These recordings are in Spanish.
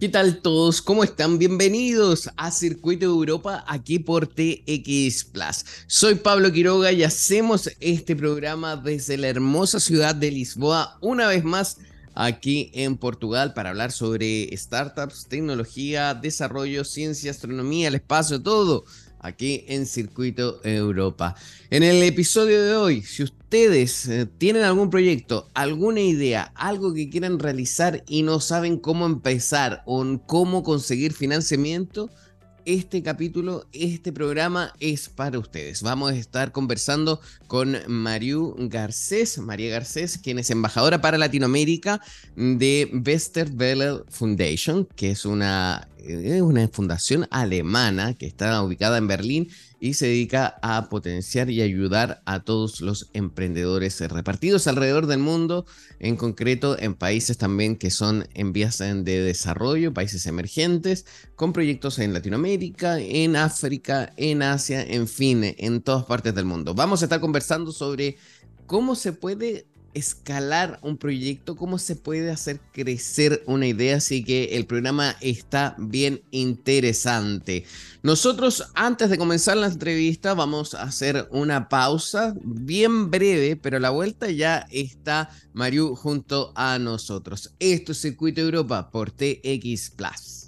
¿Qué tal todos? ¿Cómo están? Bienvenidos a Circuito Europa aquí por TX Plus. Soy Pablo Quiroga y hacemos este programa desde la hermosa ciudad de Lisboa una vez más aquí en Portugal para hablar sobre startups, tecnología, desarrollo, ciencia, astronomía, el espacio, todo aquí en Circuito Europa. En el episodio de hoy, si ustedes eh, tienen algún proyecto, alguna idea, algo que quieran realizar y no saben cómo empezar o cómo conseguir financiamiento, este capítulo, este programa es para ustedes. Vamos a estar conversando con Mariu Garcés, María Garcés, quien es embajadora para Latinoamérica de Westerwelle Foundation, que es una, es una fundación alemana que está ubicada en Berlín y se dedica a potenciar y ayudar a todos los emprendedores repartidos alrededor del mundo, en concreto en países también que son en vías de desarrollo, países emergentes, con proyectos en Latinoamérica, en África, en Asia, en fin, en todas partes del mundo. Vamos a estar conversando sobre cómo se puede escalar un proyecto, cómo se puede hacer crecer una idea, así que el programa está bien interesante. Nosotros antes de comenzar la entrevista vamos a hacer una pausa bien breve, pero a la vuelta ya está Mariu junto a nosotros. Esto es Circuito Europa por TX Plus.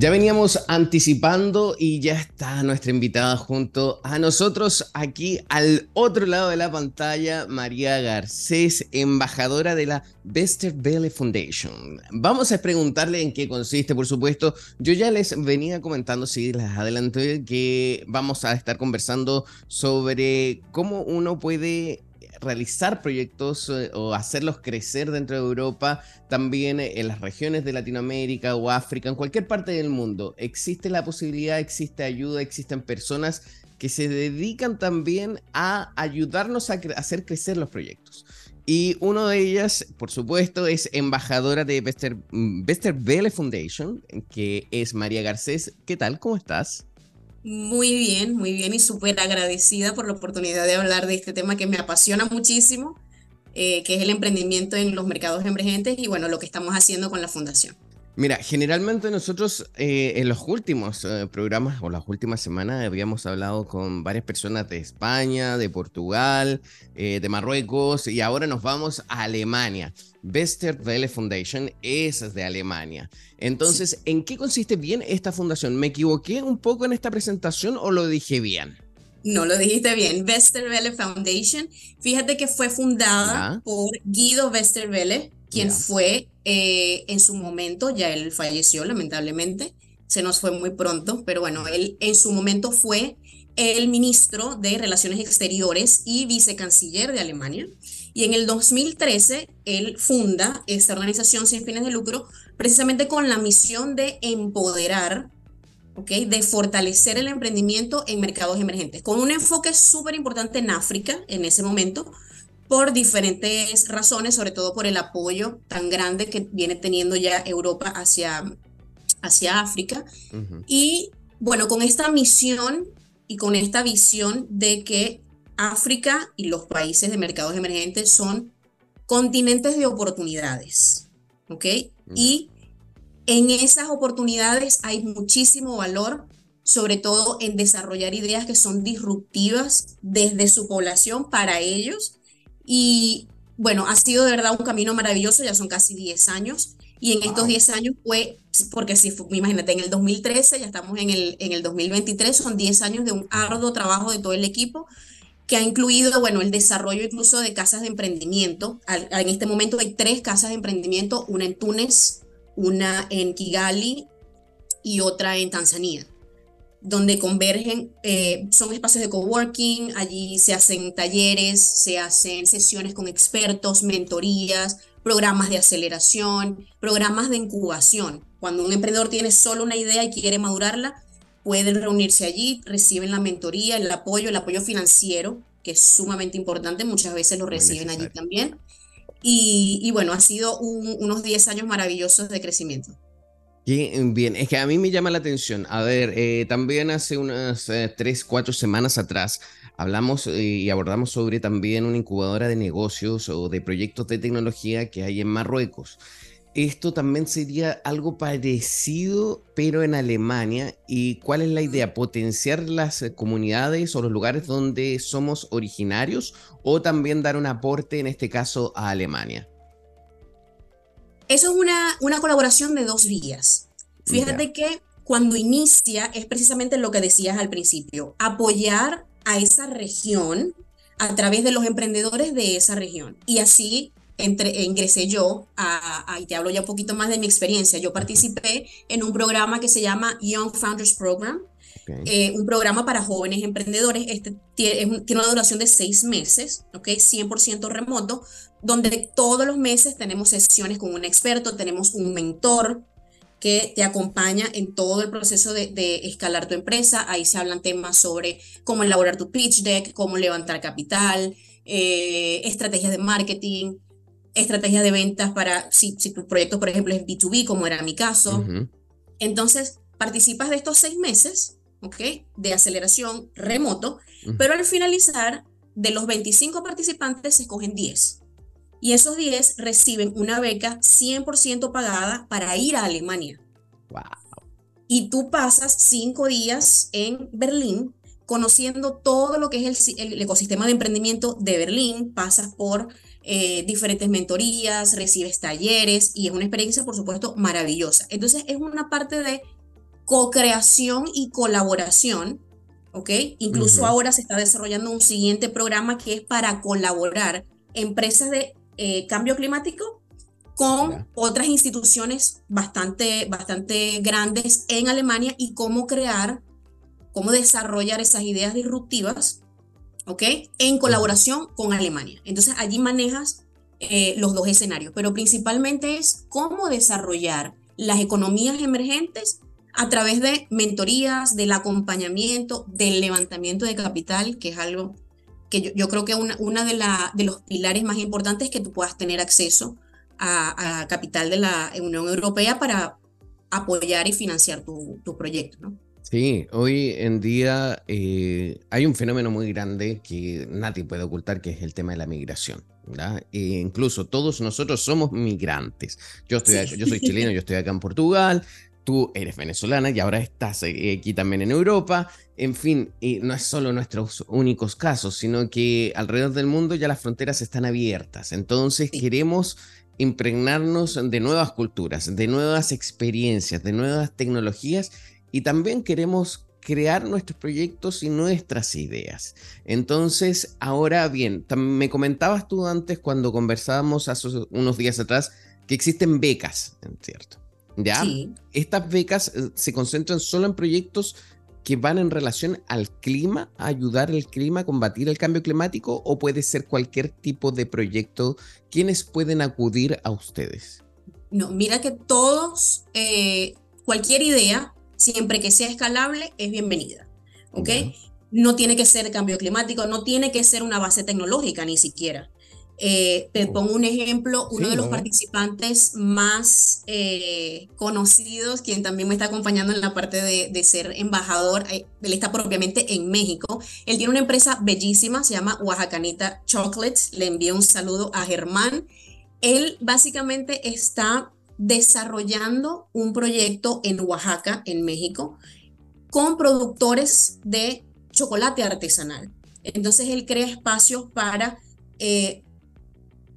Ya veníamos anticipando y ya está nuestra invitada junto a nosotros aquí al otro lado de la pantalla, María Garcés, embajadora de la Westerwelle Foundation. Vamos a preguntarle en qué consiste, por supuesto. Yo ya les venía comentando, si les adelanté, que vamos a estar conversando sobre cómo uno puede realizar proyectos eh, o hacerlos crecer dentro de Europa, también en las regiones de Latinoamérica o África, en cualquier parte del mundo. Existe la posibilidad, existe ayuda, existen personas que se dedican también a ayudarnos a hacer crecer los proyectos. Y una de ellas, por supuesto, es embajadora de Bester, Westerwelle Foundation, que es María Garcés. ¿Qué tal? ¿Cómo estás? Muy bien, muy bien y súper agradecida por la oportunidad de hablar de este tema que me apasiona muchísimo, eh, que es el emprendimiento en los mercados emergentes y bueno, lo que estamos haciendo con la fundación. Mira, generalmente nosotros eh, en los últimos eh, programas o las últimas semanas habíamos hablado con varias personas de España, de Portugal, de Marruecos y ahora nos vamos a Alemania. Westerwelle Foundation es de Alemania. Entonces, ¿en qué consiste bien esta fundación? ¿Me equivoqué un poco en esta presentación o lo dije bien? No, lo dijiste bien. Westerwelle Foundation. Fíjate que fue fundada por Guido Westerwelle, quien fue eh, en su momento, ya él falleció lamentablemente, se nos fue muy pronto, pero bueno, él en su momento fue el ministro de Relaciones Exteriores y vicecanciller de Alemania. Y en el 2013, él funda esta organización sin fines de lucro precisamente con la misión de empoderar, ¿ok? De fortalecer el emprendimiento en mercados emergentes, con un enfoque súper importante en África en ese momento, por diferentes razones, sobre todo por el apoyo tan grande que viene teniendo ya Europa hacia, hacia África. Y bueno, con esta misión y con esta visión de que África y los países de mercados emergentes son continentes de oportunidades, ¿ok? Y en esas oportunidades hay muchísimo valor, sobre todo en desarrollar ideas que son disruptivas desde su población para ellos. Y bueno, ha sido de verdad un camino maravilloso, ya son casi 10 años. Y en estos 10 años fue, porque si imagínate, en el 2013, ya estamos en el, en el 2023, son 10 años de un arduo trabajo de todo el equipo que ha incluido, bueno, el desarrollo incluso de casas de emprendimiento. En este momento hay tres casas de emprendimiento, una en Túnez, una en Kigali y otra en Tanzania, donde convergen, eh, son espacios de coworking, allí se hacen talleres, se hacen sesiones con expertos, mentorías, programas de aceleración, programas de incubación. Cuando un emprendedor tiene solo una idea y quiere madurarla, pueden reunirse allí, reciben la mentoría, el apoyo, el apoyo financiero, que es sumamente importante, muchas veces lo reciben allí también. Y, bueno, ha sido unos 10 años maravillosos de crecimiento. Bien, es que a mí me llama la atención. A ver, eh, también hace unas eh, tres, cuatro semanas atrás hablamos eh, y abordamos sobre también una incubadora de negocios o de proyectos de tecnología que hay en Marruecos. Esto también sería algo parecido, pero en Alemania. ¿Y cuál es la idea? ¿Potenciar las comunidades o los lugares donde somos originarios o también dar un aporte, en este caso, a Alemania? Eso es una, una colaboración de dos vías. Fíjate que cuando inicia es precisamente lo que decías al principio, apoyar a esa región a través de los emprendedores de esa región. Y así entre, ingresé yo, a, y te hablo ya un poquito más de mi experiencia, yo participé en un programa que se llama Young Founders Program, eh, un programa para jóvenes emprendedores, este tiene, tiene una duración de seis meses, ¿ok? 100% remoto, donde todos los meses tenemos sesiones con un experto, tenemos un mentor que te acompaña en todo el proceso de, escalar tu empresa. Ahí se hablan temas sobre cómo elaborar tu pitch deck, cómo levantar capital, eh, estrategias de marketing, estrategias de ventas para si, si tu proyecto, por ejemplo, es B2B, como era mi caso. Entonces, participas de estos seis meses, ¿ok? De aceleración remoto, pero al finalizar, de los 25 participantes se escogen 10 y esos 10 reciben una beca 100% pagada para ir a Alemania. Wow. Y tú pasas cinco días en Berlín conociendo todo lo que es el, ecosistema de emprendimiento de Berlín, pasas por eh, diferentes mentorías, recibes talleres y es una experiencia, por supuesto, maravillosa. Entonces es una parte de co-creación y colaboración, ¿ok? Incluso ahora se está desarrollando un siguiente programa que es para colaborar empresas de eh, cambio climático con otras instituciones bastante, bastante grandes en Alemania y cómo crear, cómo desarrollar esas ideas disruptivas, ¿ok? En colaboración con Alemania. Entonces allí manejas eh, los dos escenarios, pero principalmente es cómo desarrollar las economías emergentes a través de mentorías, del acompañamiento, del levantamiento de capital, que es algo que yo, creo que una, una de, la, de los pilares más importantes es que tú puedas tener acceso a, capital de la Unión Europea para apoyar y financiar tu, tu proyecto, ¿no? Sí, hoy en día eh, hay un fenómeno muy grande que nadie puede ocultar, que es el tema de la migración. E incluso todos nosotros somos migrantes. Yo, estoy yo soy chileno, yo estoy acá en Portugal, tú eres venezolana y ahora estás eh, aquí también en Europa. En fin, y no es solo nuestros únicos casos, sino que alrededor del mundo ya las fronteras están abiertas. Entonces queremos impregnarnos de nuevas culturas, de nuevas experiencias, de nuevas tecnologías y también queremos crear nuestros proyectos y nuestras ideas. Entonces, ahora bien, me comentabas tú antes cuando conversábamos hace unos días atrás que existen becas, ¿cierto? ¿Ya? Estas becas eh, se concentran solo en proyectos que van en relación al clima, a ayudar al clima a combatir el cambio climático o puede ser cualquier tipo de proyecto. ¿Quiénes pueden acudir a ustedes? No, mira que todos, eh, cualquier idea, siempre que sea escalable, es bienvenida. ¿Ok? No tiene que ser cambio climático, no tiene que ser una base tecnológica ni siquiera. Eh, te pongo un ejemplo, uno de los participantes más eh, conocidos, quien también me está acompañando en la parte de, ser embajador, eh, él está propiamente en México. Él tiene una empresa bellísima, se llama Oaxacanita Chocolates. Le envío un saludo a Germán. Él básicamente está desarrollando un proyecto en Oaxaca, en México, con productores de chocolate artesanal. Entonces él crea espacios para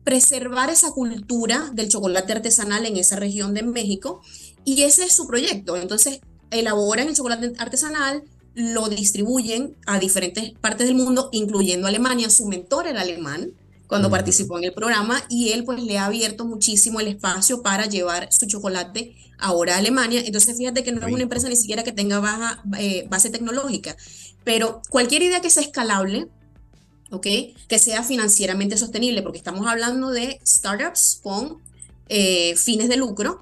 preservar esa cultura del chocolate artesanal en esa región de México y ese es su proyecto. Entonces, elaboran el chocolate artesanal, lo distribuyen a diferentes partes del mundo, incluyendo Alemania. Su mentor era alemán cuando participó en el programa y él pues le ha abierto muchísimo el espacio para llevar su chocolate ahora a Alemania. Entonces fíjate que no es una empresa ni siquiera que tenga baja eh, base tecnológica, pero cualquier idea que sea escalable, ¿ok? Que sea financieramente sostenible, porque estamos hablando de startups con eh, fines de lucro.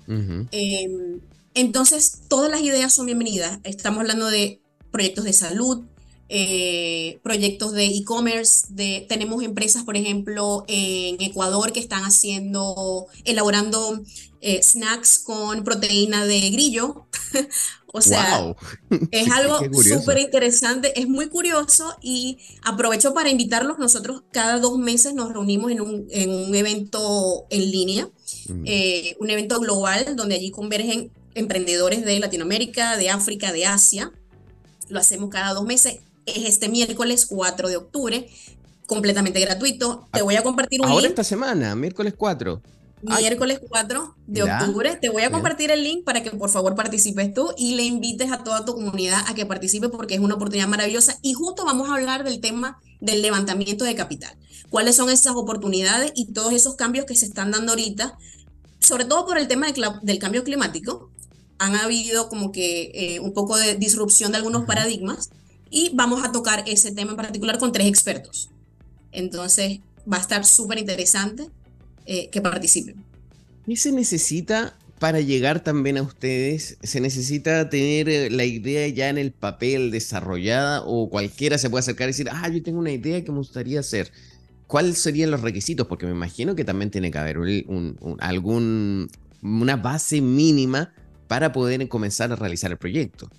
Em, entonces, todas las ideas son bienvenidas. Estamos hablando de proyectos de salud, eh, proyectos de e-commerce, de, tenemos empresas, por ejemplo, en Ecuador que están haciendo, elaborando eh, snacks con proteína de grillo. o sea, es algo súper interesante, es muy curioso y aprovecho para invitarlos. Nosotros cada dos meses nos reunimos en un, en un evento en línea, mm. eh, un evento global donde allí convergen emprendedores de Latinoamérica, de África, de Asia. Lo hacemos cada dos meses es este miércoles 4 de octubre, completamente gratuito. Te voy a compartir un Ahora esta semana, miércoles 4. Miércoles 4 de octubre. Te voy a compartir el link para que por favor participes tú y le invites a toda tu comunidad a que participe porque es una oportunidad maravillosa. Y justo vamos a hablar del tema del levantamiento de capital. ¿Cuáles son esas oportunidades y todos esos cambios que se están dando ahorita? Sobre todo por el tema del cambio climático. Han habido como que eh, un poco de disrupción de algunos paradigmas y vamos a tocar ese tema en particular con tres expertos. Entonces, va a estar súper interesante eh, que participen. ¿Qué se necesita para llegar también a ustedes? ¿Se necesita tener eh, la idea ya en el papel desarrollada o cualquiera se puede acercar y decir, ah, yo tengo una idea que me gustaría hacer? ¿Cuáles serían los requisitos? Porque me imagino que también tiene que haber algún, una base mínima para poder comenzar a realizar el proyecto.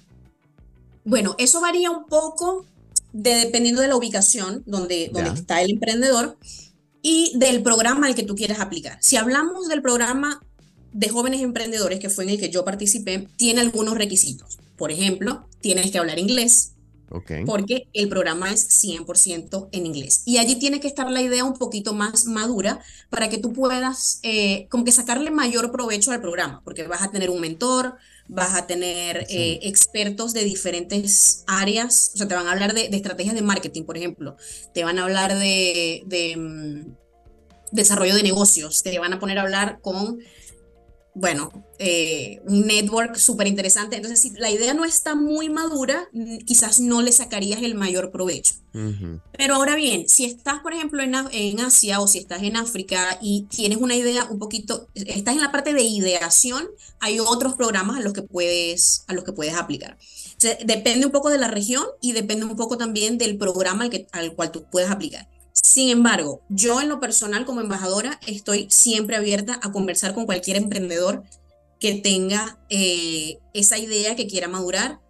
Bueno, eso varía un poco dependiendo de la ubicación donde, donde está el emprendedor y del programa al que tú quieras aplicar. Si hablamos del programa de jóvenes emprendedores, que fue en el que yo participé, tiene algunos requisitos. Por ejemplo, tienes que hablar inglés, porque el programa es 100% en inglés. Y allí tiene que estar la idea un poquito más madura para que tú puedas eh, como que sacarle mayor provecho al programa, porque vas a tener un mentor, vas a tener eh, expertos de diferentes áreas, o sea, te van a hablar de, estrategias de marketing, por ejemplo, te van a hablar de, de mm, desarrollo de negocios, te van a poner a hablar con bueno, eh, un network súper interesante. Entonces, si la idea no está muy madura, quizás no le sacarías el mayor provecho. Pero ahora bien, si estás, por ejemplo, en, en, Asia o si estás en África y tienes una idea un poquito, estás en la parte de ideación, hay otros programas a los que puedes, a los que puedes aplicar. depende un poco de la región y depende un poco también del programa al, que, al cual tú puedes aplicar. Sin embargo, yo en lo personal como embajadora estoy siempre abierta a conversar con cualquier emprendedor que tenga eh, esa idea que quiera madurar.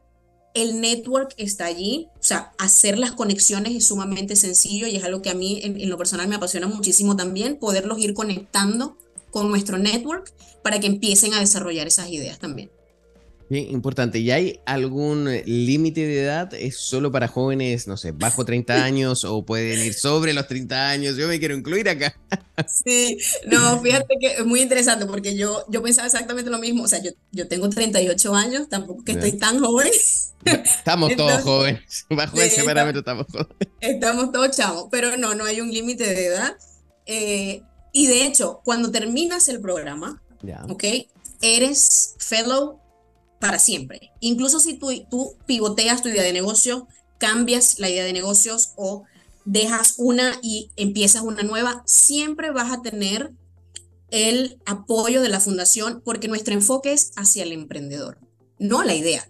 El network está allí, o sea, hacer las conexiones es sumamente sencillo y es algo que a mí en lo personal me apasiona muchísimo también, poderlos ir conectando con nuestro network para que empiecen a desarrollar esas ideas también. Bien, importante. ¿Y hay algún límite de edad? ¿Es solo para jóvenes, no sé, bajo 30 años o pueden ir sobre los 30 años? Yo me quiero incluir acá. Sí, no, fíjate que es muy interesante porque yo, yo pensaba exactamente lo mismo. O sea, yo, yo tengo 38 años, tampoco que estoy tan joven. Estamos todos jóvenes. Bajo ese parámetro estamos jóvenes. Estamos todos chavos, pero no, no hay un límite de edad. Eh, y de hecho, cuando terminas el programa, ¿ok? Eres fellow para siempre. Incluso si tú, tú pivoteas tu idea de negocio, cambias la idea de negocios o dejas una y empiezas una nueva, siempre vas a tener el apoyo de la fundación porque nuestro enfoque es hacia el emprendedor, no la idea.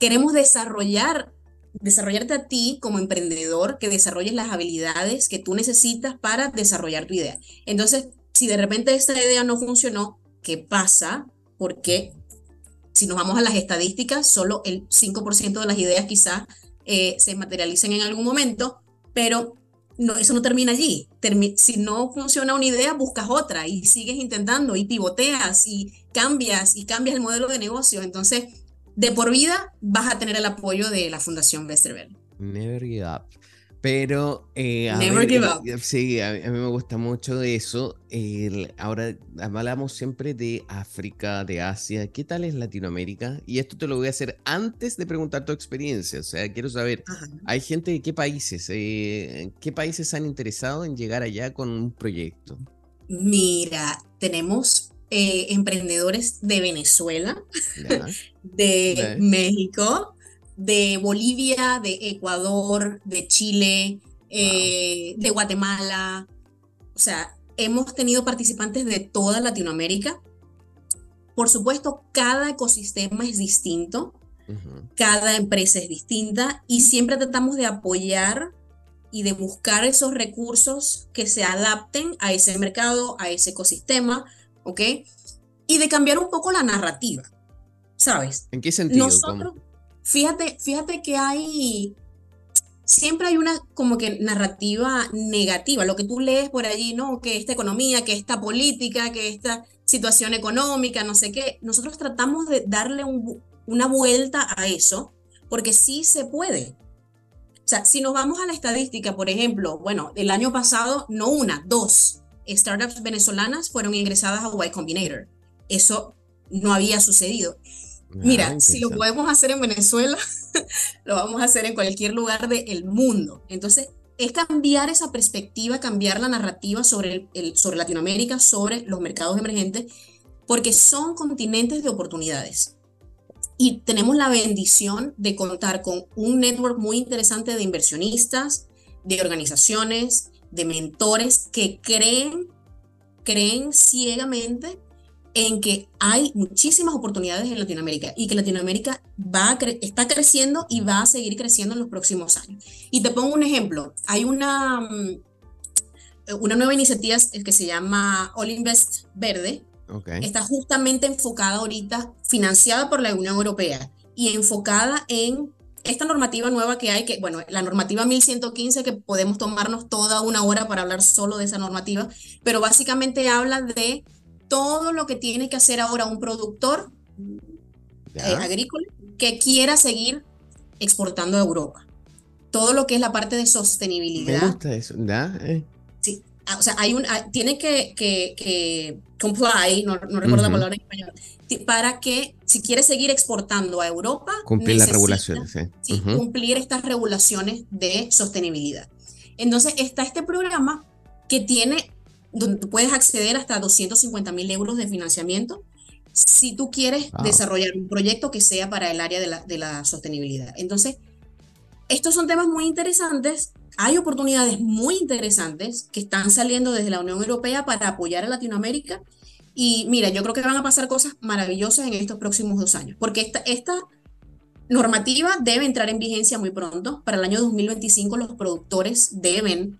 Queremos desarrollar, desarrollarte a ti como emprendedor, que desarrolles las habilidades que tú necesitas para desarrollar tu idea. Entonces, si de repente esta idea no funcionó, ¿qué pasa? Porque si nos vamos a las estadísticas, solo el 5% de las ideas quizás eh, se materialicen en algún momento, pero no, eso no termina allí. si no funciona una idea, buscas otra y sigues intentando y pivoteas y cambias y cambias el modelo de negocio. Entonces, de por vida vas a tener el apoyo de la Fundación Westerberg. Never give up. Pero, eh, Never give up. Eh, sí, a, mí me gusta mucho eso. ahora hablamos siempre de África, de Asia. ¿Qué tal es Latinoamérica? Y esto te lo voy a hacer antes de preguntar tu experiencia. O sea, quiero saber, ¿hay gente de qué países? Eh, ¿Qué países han interesado en llegar allá con un proyecto? Mira, tenemos emprendedores de Venezuela, de México, de Bolivia, de Ecuador, de Chile, eh, de Guatemala. O sea, hemos tenido participantes de toda Latinoamérica. Por supuesto, cada ecosistema es distinto. cada empresa es distinta y siempre tratamos de apoyar y de buscar esos recursos que se adapten a ese mercado, a ese ecosistema, ¿ok? Y de cambiar un poco la narrativa, ¿sabes? ¿En qué sentido? Nosotros, fíjate, fíjate que hay, siempre hay una como que narrativa negativa, lo que tú lees por allí, ¿no? Que esta economía, que esta política, que esta situación económica, no sé qué, nosotros tratamos de darle una vuelta a eso, porque sí se puede. O sea, si nos vamos a la estadística, por ejemplo, bueno, el año pasado, no una, dos startups venezolanas fueron ingresadas a Y Combinator. Eso no había sucedido. Mira, ah, si lo podemos hacer en Venezuela, lo vamos a hacer en cualquier lugar del mundo. Entonces, es cambiar esa perspectiva, cambiar la narrativa sobre, el, sobre Latinoamérica, sobre los mercados emergentes, porque son continentes de oportunidades y tenemos la bendición de contar con un network muy interesante de inversionistas, de organizaciones, de mentores que creen, creen ciegamente en que hay muchísimas oportunidades en Latinoamérica y que Latinoamérica va está creciendo y va a seguir creciendo en los próximos años. Y te pongo un ejemplo. Hay una, mm, una nueva iniciativa que se llama All Invest Verde, Está justamente enfocada ahorita, financiada por la Unión Europea y enfocada en esta normativa nueva que hay, que bueno, la normativa 1115, que podemos tomarnos toda una hora para hablar solo de esa normativa, pero básicamente habla de todo lo que tiene que hacer ahora un productor eh, agrícola que quiera seguir exportando a Europa. Todo lo que es la parte de sostenibilidad. Me gusta eso, ¿ya? Eh. Sí, Ah, o sea, hay un, ah, tiene que, que, comply, no, recuerdo la palabra en español, para que si quiere seguir exportando a Europa, cumplir las regulaciones. Sí, cumplir estas regulaciones de sostenibilidad. Entonces está este programa que tiene, donde puedes acceder hasta 250 mil euros de financiamiento si tú quieres desarrollar un proyecto que sea para el área de la, de la sostenibilidad. Entonces, estos son temas muy interesantes hay oportunidades muy interesantes que están saliendo desde la Unión Europea para apoyar a Latinoamérica. Y mira, yo creo que van a pasar cosas maravillosas en estos próximos dos años, porque esta, esta normativa debe entrar en vigencia muy pronto. Para el año 2025 los productores deben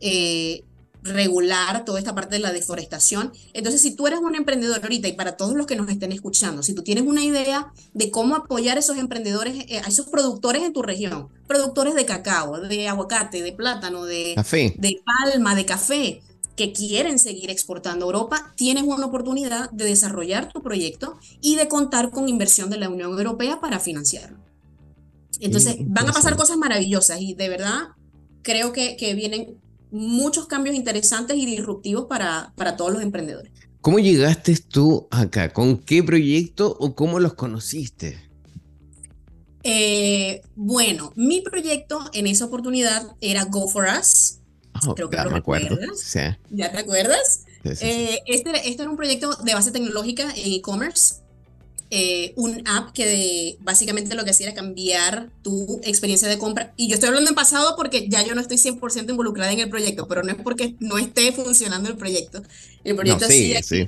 eh, regular toda esta parte de la deforestación. Entonces, si tú eres un emprendedor ahorita y para todos los que nos estén escuchando, si tú tienes una idea de cómo apoyar a esos emprendedores, eh, a esos productores en tu región, productores de cacao, de aguacate, de plátano, de, de palma, de café, que quieren seguir exportando a Europa, tienes una oportunidad de desarrollar tu proyecto y de contar con inversión de la Unión Europea para financiarlo. Entonces, van a pasar cosas maravillosas y de verdad creo que, que vienen muchos cambios interesantes y disruptivos para, para todos los emprendedores. ¿Cómo llegaste tú acá? ¿Con qué proyecto o cómo los conociste? Eh, bueno, mi proyecto en esa oportunidad era Go For Us. Oh, Creo que ya me acuerdo. ¿Ya te acuerdas? Eh, este, este era un proyecto de base tecnológica en e-commerce eh, un app que básicamente lo que hacía era cambiar tu experiencia de compra. Y yo estoy hablando en pasado porque ya yo no estoy 100% involucrada en el proyecto, pero no es porque no esté funcionando el proyecto. El proyecto sigue sí.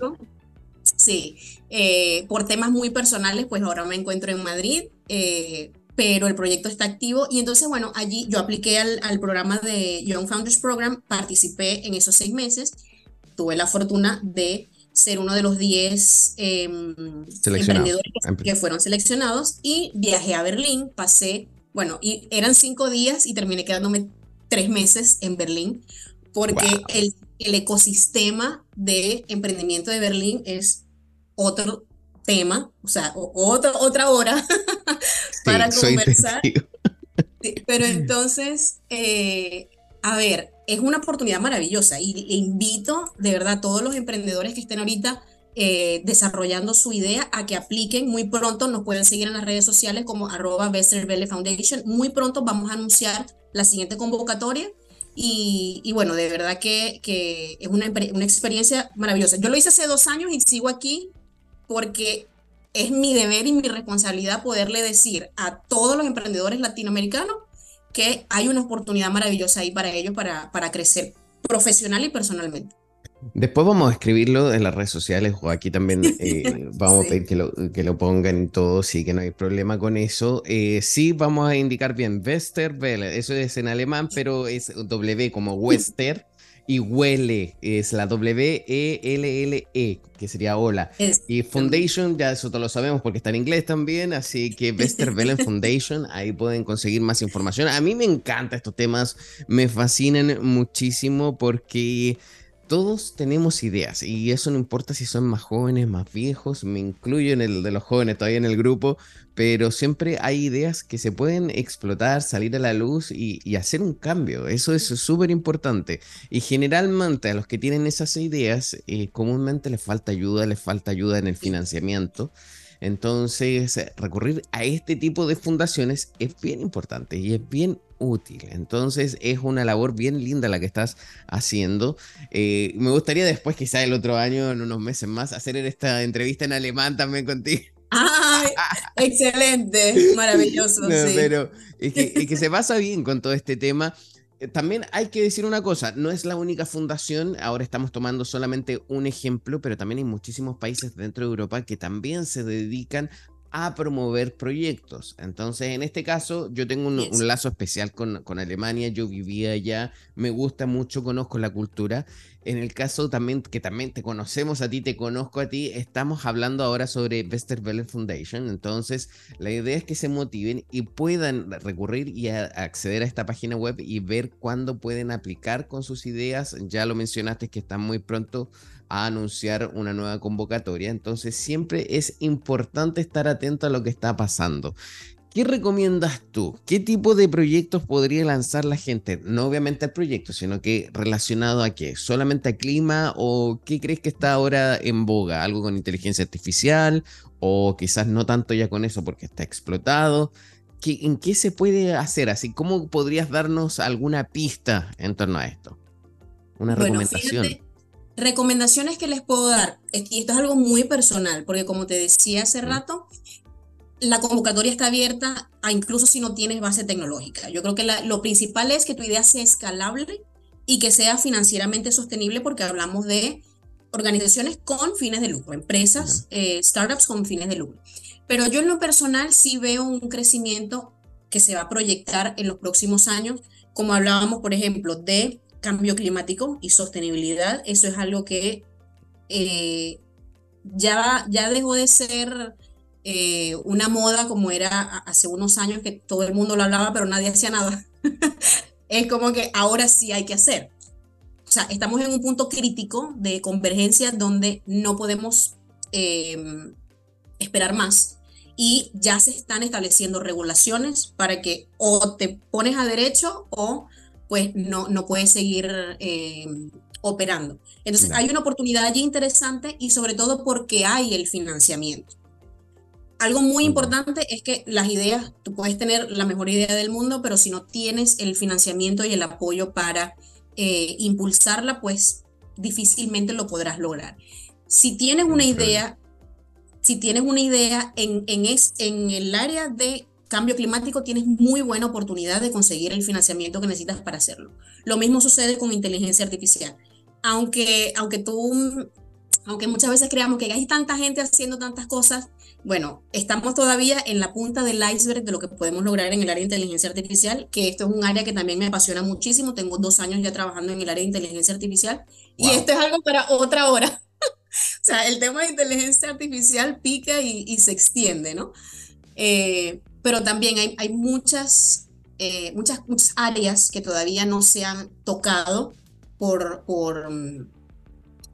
Sí, eh, por temas muy personales, pues ahora me encuentro en Madrid, eh, pero el proyecto está activo y entonces, bueno, allí yo apliqué al, al programa de Young Founders Program, participé en esos seis meses, tuve la fortuna de ser uno de los 10 em, emprendedores que, fueron seleccionados y viajé a Berlín, pasé, bueno, y eran cinco días y terminé quedándome tres meses en Berlín porque el, el, ecosistema de emprendimiento de Berlín es otro tema, o sea, otra, otra hora para conversar. Pero entonces, eh, a ver, es una oportunidad maravillosa y le invito de verdad a todos los emprendedores que estén ahorita eh, desarrollando su idea a que apliquen. Muy pronto nos pueden seguir en las redes sociales como arroba Foundation. Muy pronto vamos a anunciar la siguiente convocatoria. Y, bueno, de verdad que, es una experiencia maravillosa. Yo lo hice hace dos años y sigo aquí porque es mi deber y mi responsabilidad poderle decir a todos los emprendedores latinoamericanos que hay una oportunidad maravillosa ahí para ellos para, para crecer profesional y personalmente. Después vamos a escribirlo en las redes sociales o aquí también eh, vamos a pedir que lo, que lo pongan todos, sí que no hay problema con eso. Eh, sí, vamos a indicar bien Westerwelle, eso es en alemán, pero es W como Wester y huele, es la W-E-L-L-E, -E, que sería hola. y Foundation, ya eso todos lo sabemos porque está en inglés también, así que Westerwelle Foundation, ahí pueden conseguir más información. A mí me encantan estos temas, me fascinan muchísimo porque todos tenemos ideas y eso no importa si son más jóvenes, más viejos, me incluyo en el de los jóvenes todavía en el grupo, pero siempre hay ideas que se pueden explotar, salir a la luz y, hacer un cambio. Eso es súper importante. Y generalmente a los que tienen esas ideas, eh, comúnmente les falta ayuda, les falta ayuda en el financiamiento. Entonces, recurrir a este tipo de fundaciones es bien importante y es bien útil. Entonces es una labor bien linda la que estás haciendo. Eh, me gustaría después, quizá el otro año, en unos meses más, hacer esta entrevista en alemán también contigo. ¡Ay! excelente, maravilloso. Pero es que, se pasa bien con todo este tema. Eh, también hay que decir una cosa, no es la única fundación, ahora estamos tomando solamente un ejemplo, pero también hay muchísimos países dentro de Europa que también se dedican a promover proyectos. Entonces, en este caso, yo tengo un, lazo especial con, con, Alemania, yo vivía allá, me gusta mucho, conozco la cultura. En el caso también, que también te conocemos a ti, te conozco a ti, estamos hablando ahora sobre Westerwelle Foundation. Entonces, la idea es que se motiven y puedan recurrir y acceder a esta página web y ver cuándo pueden aplicar con sus ideas. Ya lo mencionaste que están muy pronto a anunciar una nueva convocatoria. Entonces siempre es importante estar atento a lo que está pasando. ¿Qué recomiendas tú? ¿Qué tipo de proyectos podría lanzar la gente? No obviamente al proyecto, sino que relacionado a qué? ¿Solamente a clima o qué crees que está ahora en boga? ¿Algo con inteligencia artificial o quizás no tanto ya con eso porque está explotado? ¿En qué se puede hacer así? ¿Cómo podrías darnos alguna pista en torno a esto? Una recomendación. Recomendaciones que les puedo dar, y esto es algo muy personal, porque como te decía hace rato, la convocatoria está abierta a incluso si no tienes base tecnológica. Yo creo que lo principal es que tu idea sea escalable y que sea financieramente sostenible porque hablamos de organizaciones con fines de lucro, empresas, eh, startups con fines de lucro. Pero yo en lo personal sí veo un crecimiento que se va a proyectar en los próximos años, como hablábamos, por ejemplo, de cambio climático y sostenibilidad. Eso es algo que eh, ya, ya dejó de ser eh, una moda como era hace unos años que todo el mundo lo hablaba, pero nadie hacía nada. es como que ahora sí hay que hacer. O sea, estamos en un punto crítico de convergencia donde no podemos em, esperar más y ya se están estableciendo regulaciones para que o te pones a derecho o pues no, no puede seguir eh, operando. Entonces hay una oportunidad allí interesante y sobre todo porque hay el financiamiento. Algo muy importante es que las ideas, tú puedes tener la mejor idea del mundo, pero si no tienes el financiamiento y el apoyo para eh, impulsarla, pues difícilmente lo podrás lograr. Si tienes una idea, si tienes una idea en, en, es, en el área de cambio climático, tienes muy buena oportunidad de conseguir el financiamiento que necesitas para hacerlo. Lo mismo sucede con inteligencia artificial. Aunque, aunque tú, aunque muchas veces creamos que hay tanta gente haciendo tantas cosas, bueno, estamos todavía en la punta del iceberg de lo que podemos lograr en el área de inteligencia artificial, que esto es un área que también me apasiona muchísimo. Tengo dos años ya trabajando en el área de inteligencia artificial y esto es algo para otra hora. o sea, el tema de inteligencia artificial pica y, y se extiende, ¿no? Eh, pero también hay, hay muchas, eh, muchas, muchas áreas que todavía no se han tocado por, por, mm,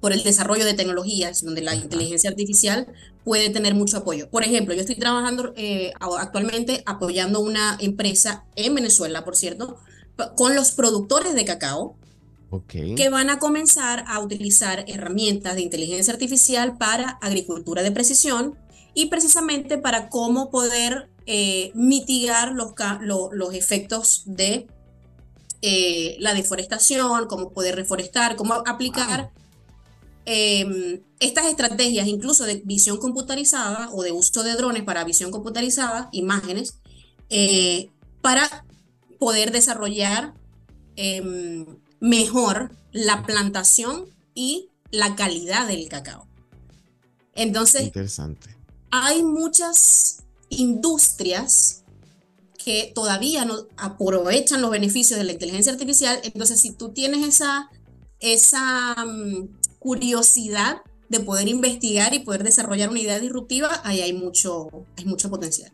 por el desarrollo de tecnologías, donde la inteligencia artificial puede tener mucho apoyo. Por ejemplo, yo estoy trabajando eh, actualmente apoyando una empresa en Venezuela, por cierto, con los productores de cacao, que van a comenzar a utilizar herramientas de inteligencia artificial para agricultura de precisión y precisamente para cómo poder eh, mitigar los, los efectos de eh, la deforestación, cómo poder reforestar, cómo aplicar em, estas estrategias, incluso de visión computarizada o de uso de drones para visión computarizada, imágenes, eh, para poder desarrollar em, mejor la plantación y la calidad del cacao. Entonces, Interesante. hay muchas industrias que todavía no aprovechan los beneficios de la inteligencia artificial. Entonces, si tú tienes esa, esa mm, curiosidad de poder investigar y poder desarrollar una idea disruptiva, ahí hay mucho, hay mucho potencial.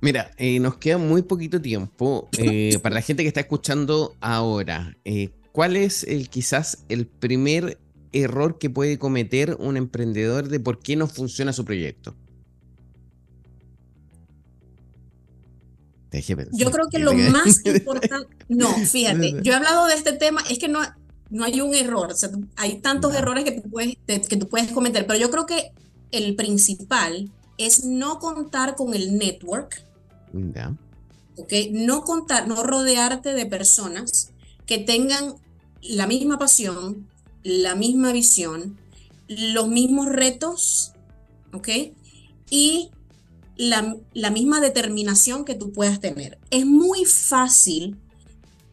Mira, eh, nos queda muy poquito tiempo. Eh, para la gente que está escuchando ahora, eh, ¿cuál es el quizás el primer error que puede cometer un emprendedor de por qué no funciona su proyecto? Yo creo que lo más importante, no, fíjate, yo he hablado de este tema, es que no, no hay un error, hay tantos errores que tú, puedes, que tú puedes cometer, pero yo creo que el principal es no contar con el network, no contar, no rodearte de personas que tengan la misma pasión, la misma visión, los mismos retos, ¿ok? Y la, la, misma determinación que tú puedas tener. Es muy fácil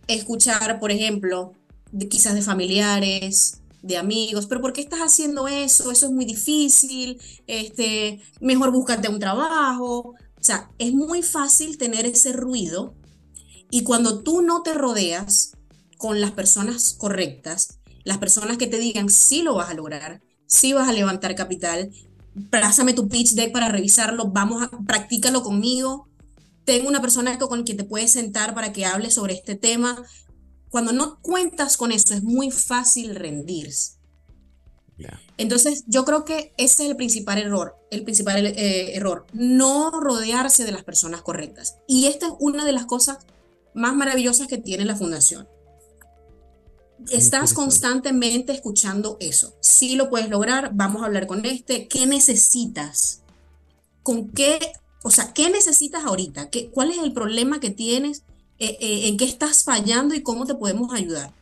escuchar, por ejemplo, quizás de familiares, de amigos, pero ¿por qué estás haciendo eso? Eso es muy difícil, este, mejor búscate un trabajo. O sea, es muy fácil tener ese ruido y cuando tú no te rodeas con las personas correctas, las personas que te digan sí lo vas a lograr, sí vas a levantar capital, pásame tu pitch deck para revisarlo, vamos a practícalo conmigo. Tengo una persona con quien te puedes sentar para que hable sobre este tema. Cuando no cuentas con eso, es muy fácil rendirse. Entonces, yo creo que ese es el principal error, el principal eh, error, no rodearse de las personas correctas. Y esta es una de las cosas más maravillosas que tiene la fundación. Estás constantemente escuchando eso. Si lo puedes lograr, vamos a hablar con este. ¿Qué necesitas? ¿Con qué? O sea, ¿qué necesitas ahorita? ¿Qué, ¿Cuál es el problema que tienes? Eh, eh, ¿En qué estás fallando y cómo te podemos ayudar?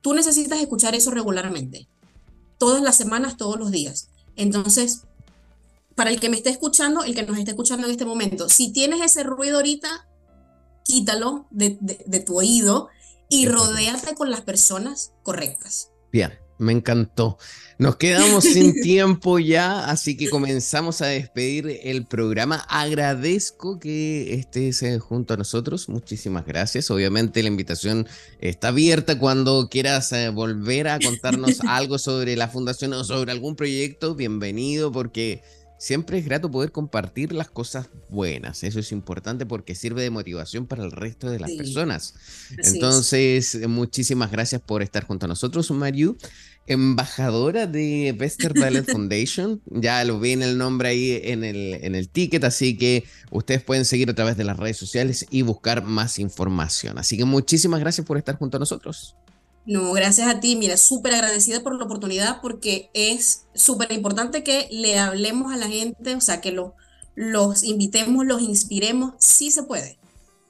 Tú necesitas escuchar eso regularmente. Todas las semanas, todos los días. Entonces, para el que me esté escuchando, el que nos esté escuchando en este momento, si tienes ese ruido ahorita, quítalo de, de tu oído y rodearte con las personas correctas. Bien, me encantó. Nos quedamos sin tiempo ya, así que comenzamos a despedir el programa. Agradezco que estés eh, junto a nosotros. Muchísimas gracias. Obviamente la invitación está abierta cuando quieras eh, volver a contarnos algo sobre la fundación o sobre algún proyecto. Bienvenido porque Siempre es grato poder compartir las cosas buenas. Eso es importante porque sirve de motivación para el resto de las personas. Entonces, muchísimas gracias por estar junto a nosotros, Mariu, embajadora de Vester Ballet Foundation. Ya lo vi en el nombre ahí en el, en el ticket, así que ustedes pueden seguir a través de las redes sociales y buscar más información. Así que muchísimas gracias por estar junto a nosotros. No, gracias a ti. Mira, súper agradecida por la oportunidad porque es súper importante que le hablemos a la gente, o sea, que los invitemos, los inspiremos. Sí se puede.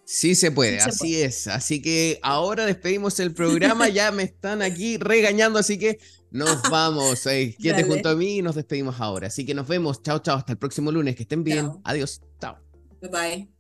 Sí se puede, así es. Así que ahora despedimos el programa. ya me están aquí regañando, así que nos vamos. Eh, quédate junto a mí y nos despedimos ahora. Así que nos vemos. Chao, chao. Hasta el próximo lunes. Que estén bien. Adiós. Chao. Bye bye.